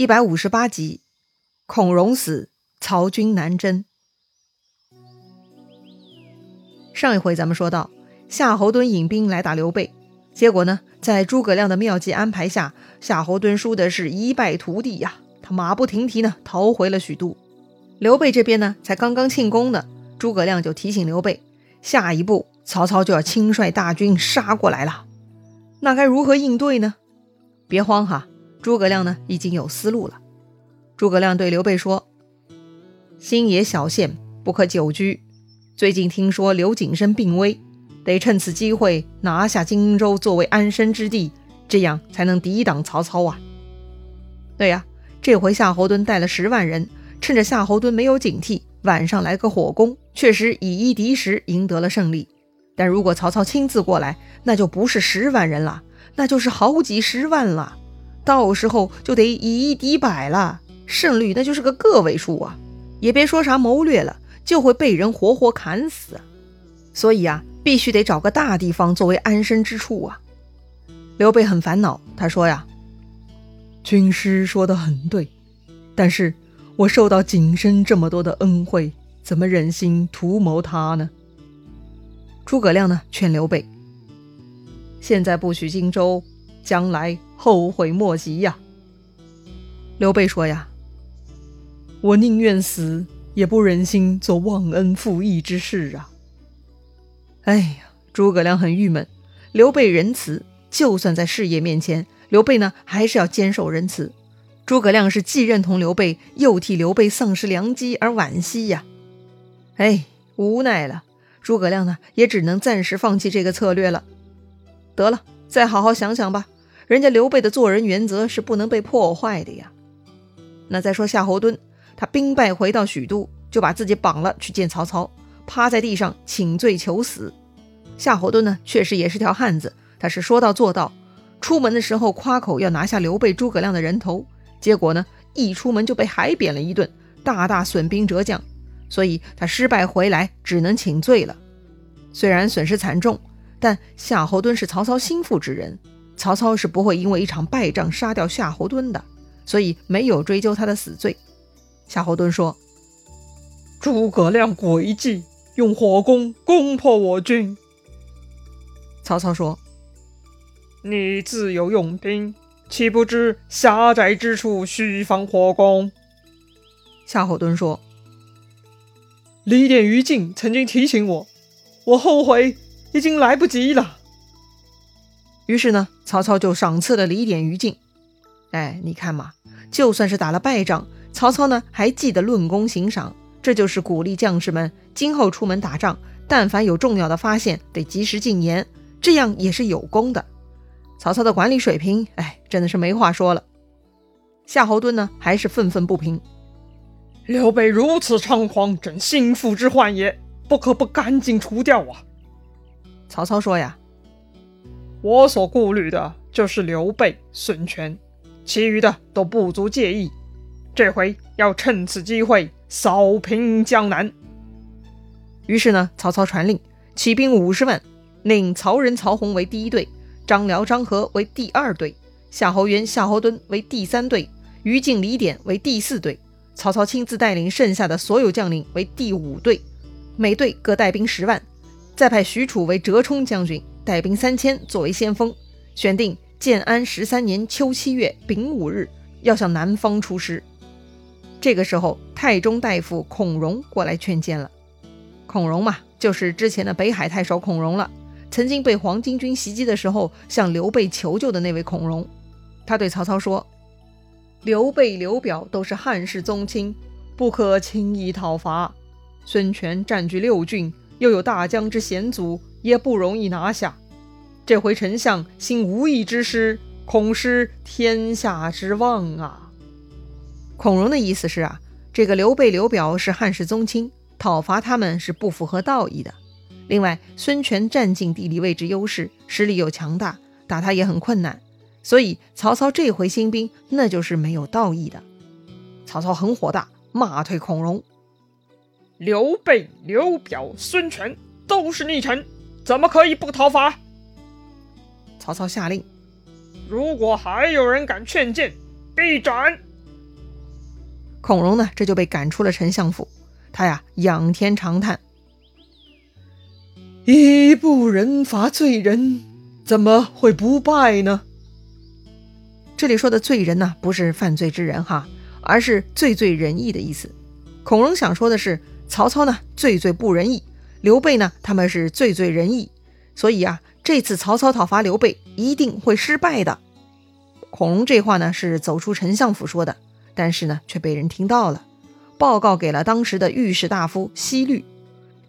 一百五十八集，孔融死，曹军南征。上一回咱们说到，夏侯惇引兵来打刘备，结果呢，在诸葛亮的妙计安排下，夏侯惇输的是一败涂地呀。他马不停蹄呢，逃回了许都。刘备这边呢，才刚刚庆功呢，诸葛亮就提醒刘备，下一步曹操就要亲率大军杀过来了，那该如何应对呢？别慌哈。诸葛亮呢，已经有思路了。诸葛亮对刘备说：“新野小县不可久居。最近听说刘景升病危，得趁此机会拿下荆州作为安身之地，这样才能抵挡曹操啊。”对呀，这回夏侯惇带了十万人，趁着夏侯惇没有警惕，晚上来个火攻，确实以一敌十，赢得了胜利。但如果曹操亲自过来，那就不是十万人了，那就是好几十万了。到时候就得以一敌百了，胜率那就是个个位数啊！也别说啥谋略了，就会被人活活砍死。所以啊，必须得找个大地方作为安身之处啊！刘备很烦恼，他说呀：“军师说的很对，但是我受到景深这么多的恩惠，怎么忍心图谋他呢？”诸葛亮呢，劝刘备：“现在不许荆州。”将来后悔莫及呀！刘备说呀：“我宁愿死，也不忍心做忘恩负义之事啊！”哎呀，诸葛亮很郁闷。刘备仁慈，就算在事业面前，刘备呢还是要坚守仁慈。诸葛亮是既认同刘备，又替刘备丧失良机而惋惜呀！哎，无奈了，诸葛亮呢也只能暂时放弃这个策略了。得了。再好好想想吧，人家刘备的做人原则是不能被破坏的呀。那再说夏侯惇，他兵败回到许都，就把自己绑了去见曹操，趴在地上请罪求死。夏侯惇呢，确实也是条汉子，他是说到做到。出门的时候夸口要拿下刘备、诸葛亮的人头，结果呢，一出门就被海扁了一顿，大大损兵折将，所以他失败回来只能请罪了。虽然损失惨重。但夏侯惇是曹操心腹之人，曹操是不会因为一场败仗杀掉夏侯惇的，所以没有追究他的死罪。夏侯惇说：“诸葛亮诡计，用火攻攻破我军。”曹操说：“你自有用兵，岂不知狭窄之处须防火攻？”夏侯惇说：“李典、于禁曾经提醒我，我后悔。”已经来不及了。于是呢，曹操就赏赐了李典、于禁。哎，你看嘛，就算是打了败仗，曹操呢还记得论功行赏，这就是鼓励将士们今后出门打仗，但凡有重要的发现，得及时进言，这样也是有功的。曹操的管理水平，哎，真的是没话说了。夏侯惇呢，还是愤愤不平。刘备如此猖狂，朕心腹之患也，不可不赶紧除掉啊！曹操说：“呀，我所顾虑的就是刘备、孙权，其余的都不足介意。这回要趁此机会扫平江南。”于是呢，曹操传令起兵五十万，令曹仁、曹洪为第一队，张辽、张合为第二队，夏侯渊、夏侯惇为第三队，于禁、李典为第四队。曹操亲自带领剩下的所有将领为第五队，每队各带兵十万。再派许褚为折冲将军，带兵三千作为先锋，选定建安十三年秋七月丙午日要向南方出师。这个时候，太中大夫孔融过来劝谏了。孔融嘛，就是之前的北海太守孔融了，曾经被黄巾军袭击的时候向刘备求救的那位孔融。他对曹操说：“刘备、刘表都是汉室宗亲，不可轻易讨伐。孙权占据六郡。”又有大将之险阻，也不容易拿下。这回丞相兴无义之师，恐失天下之望啊！孔融的意思是啊，这个刘备、刘表是汉室宗亲，讨伐他们是不符合道义的。另外，孙权占尽地理位置优势，实力又强大，打他也很困难。所以曹操这回兴兵，那就是没有道义的。曹操很火大，骂退孔融。刘备、刘表、孙权都是逆臣，怎么可以不讨伐？曹操下令：如果还有人敢劝谏，必斩！孔融呢，这就被赶出了丞相府。他呀，仰天长叹：“一不仁罚罪人，怎么会不败呢？”这里说的罪人呢，不是犯罪之人哈，而是罪罪仁义的意思。孔融想说的是，曹操呢，罪罪不仁义；刘备呢，他们是罪罪仁义。所以啊，这次曹操讨伐刘备一定会失败的。孔融这话呢，是走出丞相府说的。但是呢，却被人听到了，报告给了当时的御史大夫西律。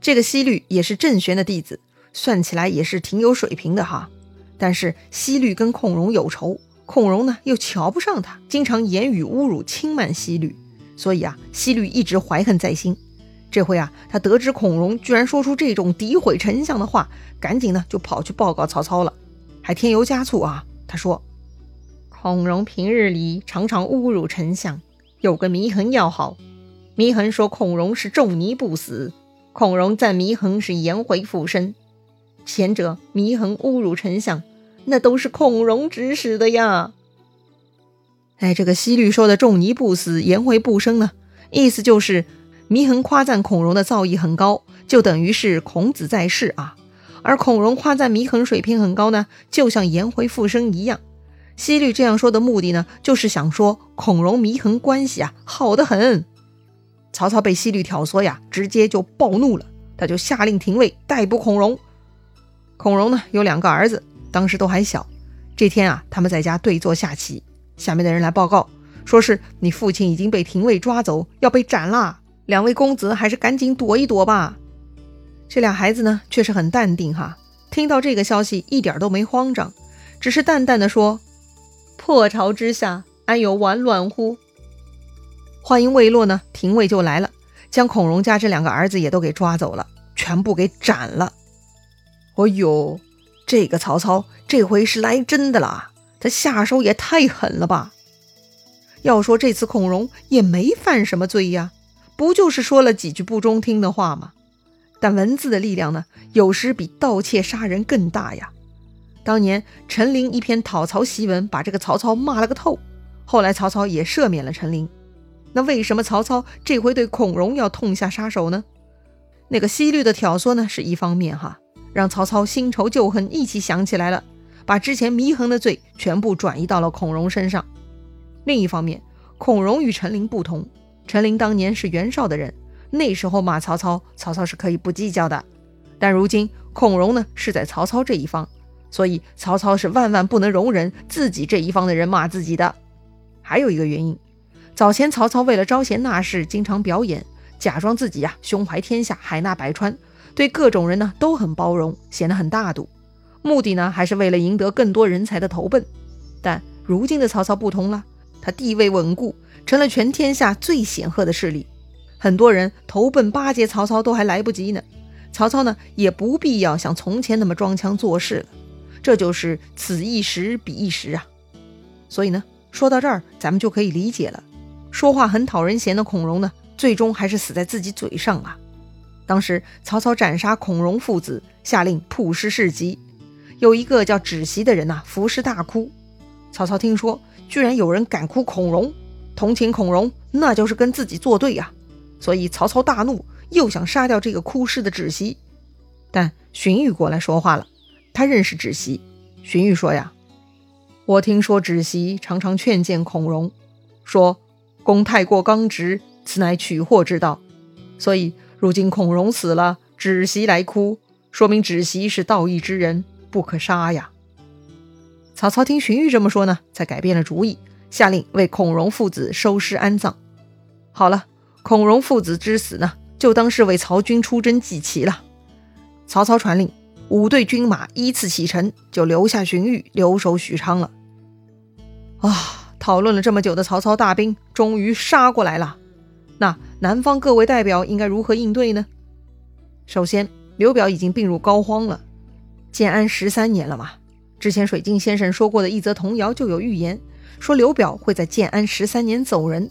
这个西律也是郑玄的弟子，算起来也是挺有水平的哈。但是西律跟孔融有仇，孔融呢又瞧不上他，经常言语侮辱、轻慢西律，所以啊，西律一直怀恨在心。这回啊，他得知孔融居然说出这种诋毁丞相的话，赶紧呢就跑去报告曹操了，还添油加醋啊，他说。孔融平日里常常侮辱丞相，有个祢衡要好。祢衡说孔融是仲尼不死，孔融赞祢衡是颜回复生。前者祢衡侮辱丞相，那都是孔融指使的呀。哎，这个西律说的仲尼不死，颜回不生呢，意思就是祢衡夸赞孔融的造诣很高，就等于是孔子在世啊。而孔融夸赞祢衡水平很高呢，就像颜回复生一样。西律这样说的目的呢，就是想说孔融祢衡关系啊好得很。曹操被西律挑唆呀，直接就暴怒了，他就下令廷尉逮捕孔融。孔融呢有两个儿子，当时都还小。这天啊，他们在家对坐下棋，下面的人来报告，说是你父亲已经被廷尉抓走，要被斩了。两位公子还是赶紧躲一躲吧。这俩孩子呢，却是很淡定哈，听到这个消息一点都没慌张，只是淡淡的说。破巢之下，安有完卵乎？话音未落呢，廷尉就来了，将孔融家这两个儿子也都给抓走了，全部给斩了。哦呦，这个曹操这回是来真的啦！他下手也太狠了吧！要说这次孔融也没犯什么罪呀，不就是说了几句不中听的话吗？但文字的力量呢，有时比盗窃杀人更大呀。当年陈琳一篇讨曹檄文，把这个曹操骂了个透。后来曹操也赦免了陈琳。那为什么曹操这回对孔融要痛下杀手呢？那个西律的挑唆呢，是一方面哈，让曹操新仇旧恨一起想起来了，把之前祢衡的罪全部转移到了孔融身上。另一方面，孔融与陈琳不同，陈琳当年是袁绍的人，那时候骂曹操，曹操是可以不计较的。但如今孔融呢，是在曹操这一方。所以曹操是万万不能容忍自己这一方的人骂自己的。还有一个原因，早前曹操为了招贤纳士，经常表演，假装自己呀胸怀天下，海纳百川，对各种人呢都很包容，显得很大度。目的呢还是为了赢得更多人才的投奔。但如今的曹操不同了，他地位稳固，成了全天下最显赫的势力，很多人投奔巴结曹操都还来不及呢。曹操呢也不必要像从前那么装腔作势了。这就是此一时彼一时啊，所以呢，说到这儿，咱们就可以理解了。说话很讨人嫌的孔融呢，最终还是死在自己嘴上啊。当时曹操斩杀孔融父子，下令曝尸市集，有一个叫芷席的人呐，伏尸大哭。曹操听说，居然有人敢哭孔融，同情孔融，那就是跟自己作对呀。所以曹操大怒，又想杀掉这个哭尸的芷席，但荀彧过来说话了。他认识芷席，荀彧说呀：“我听说芷席常常劝谏孔融，说公太过刚直，此乃取祸之道。所以如今孔融死了，芷席来哭，说明芷席是道义之人，不可杀呀。”曹操听荀彧这么说呢，才改变了主意，下令为孔融父子收尸安葬。好了，孔融父子之死呢，就当是为曹军出征祭旗了。曹操传令。五队军马依次启程，就留下荀彧留守许昌了。啊，讨论了这么久的曹操大兵终于杀过来了。那南方各位代表应该如何应对呢？首先，刘表已经病入膏肓了。建安十三年了嘛，之前水镜先生说过的一则童谣就有预言，说刘表会在建安十三年走人。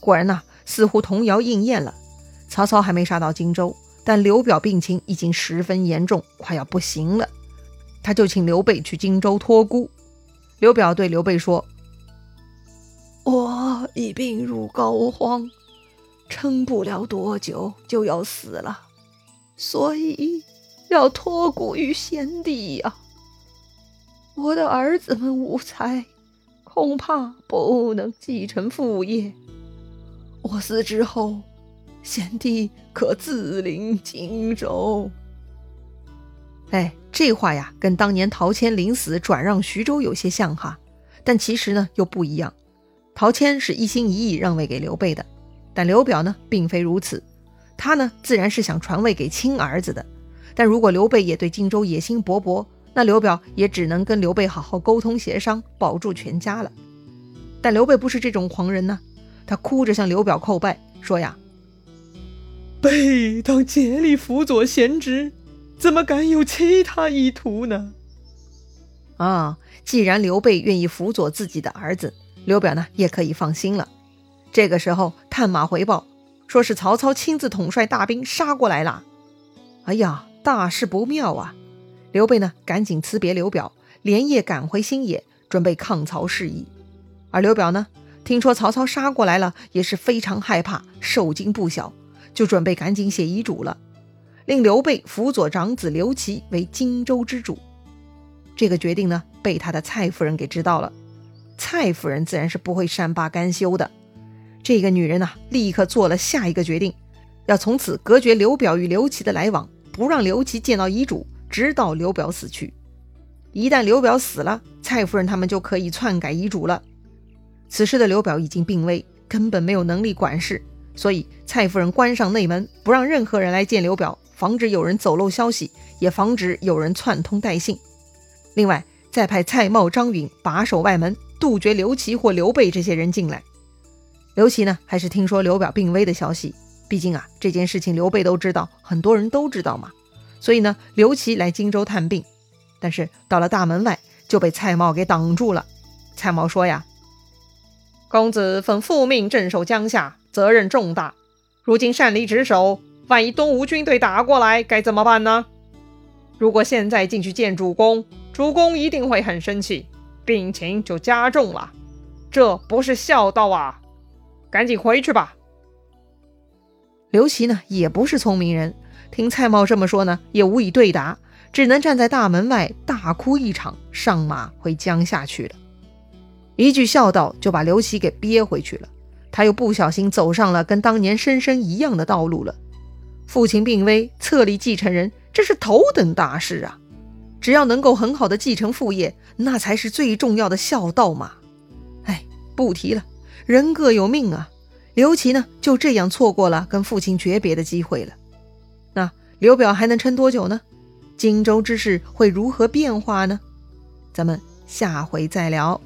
果然呐，似乎童谣应验了。曹操还没杀到荆州。但刘表病情已经十分严重，快要不行了，他就请刘备去荆州托孤。刘表对刘备说：“我已病入膏肓，撑不了多久就要死了，所以要托孤于先帝呀。我的儿子们无才，恐怕不能继承父业。我死之后，先帝可自领荆州。哎，这话呀，跟当年陶谦临死转让徐州有些像哈，但其实呢又不一样。陶谦是一心一意让位给刘备的，但刘表呢并非如此，他呢自然是想传位给亲儿子的。但如果刘备也对荆州野心勃勃，那刘表也只能跟刘备好好沟通协商，保住全家了。但刘备不是这种狂人呢，他哭着向刘表叩拜，说呀：“备当竭力辅佐贤侄，怎么敢有其他意图呢？”啊，既然刘备愿意辅佐自己的儿子。刘表呢也可以放心了。这个时候，探马回报说是曹操亲自统帅大兵杀过来了。哎呀，大事不妙啊！刘备呢赶紧辞别刘表，连夜赶回新野，准备抗曹事宜。而刘表呢，听说曹操杀过来了，也是非常害怕，受惊不小，就准备赶紧写遗嘱了，令刘备辅佐长子刘琦为荆州之主。这个决定呢，被他的蔡夫人给知道了。蔡夫人自然是不会善罢甘休的，这个女人呐，立刻做了下一个决定，要从此隔绝刘表与刘琦的来往，不让刘琦见到遗嘱，直到刘表死去。一旦刘表死了，蔡夫人他们就可以篡改遗嘱了。此时的刘表已经病危，根本没有能力管事，所以蔡夫人关上内门，不让任何人来见刘表，防止有人走漏消息，也防止有人串通带信。另外，再派蔡瑁、张允把守外门。杜绝刘琦或刘备这些人进来。刘琦呢，还是听说刘表病危的消息。毕竟啊，这件事情刘备都知道，很多人都知道嘛。所以呢，刘琦来荆州探病，但是到了大门外就被蔡瑁给挡住了。蔡瑁说呀：“公子奉父命镇守江夏，责任重大。如今擅离职守，万一东吴军队打过来，该怎么办呢？如果现在进去见主公，主公一定会很生气。”病情就加重了，这不是孝道啊！赶紧回去吧。刘琦呢，也不是聪明人，听蔡瑁这么说呢，也无以对答，只能站在大门外大哭一场，上马回江夏去了。一句孝道就把刘琦给憋回去了，他又不小心走上了跟当年申申一样的道路了。父亲病危，册立继承人，这是头等大事啊！只要能够很好的继承父业，那才是最重要的孝道嘛。哎，不提了，人各有命啊。刘琦呢，就这样错过了跟父亲诀别的机会了。刘表还能撑多久呢？荆州之事会如何变化呢？咱们下回再聊。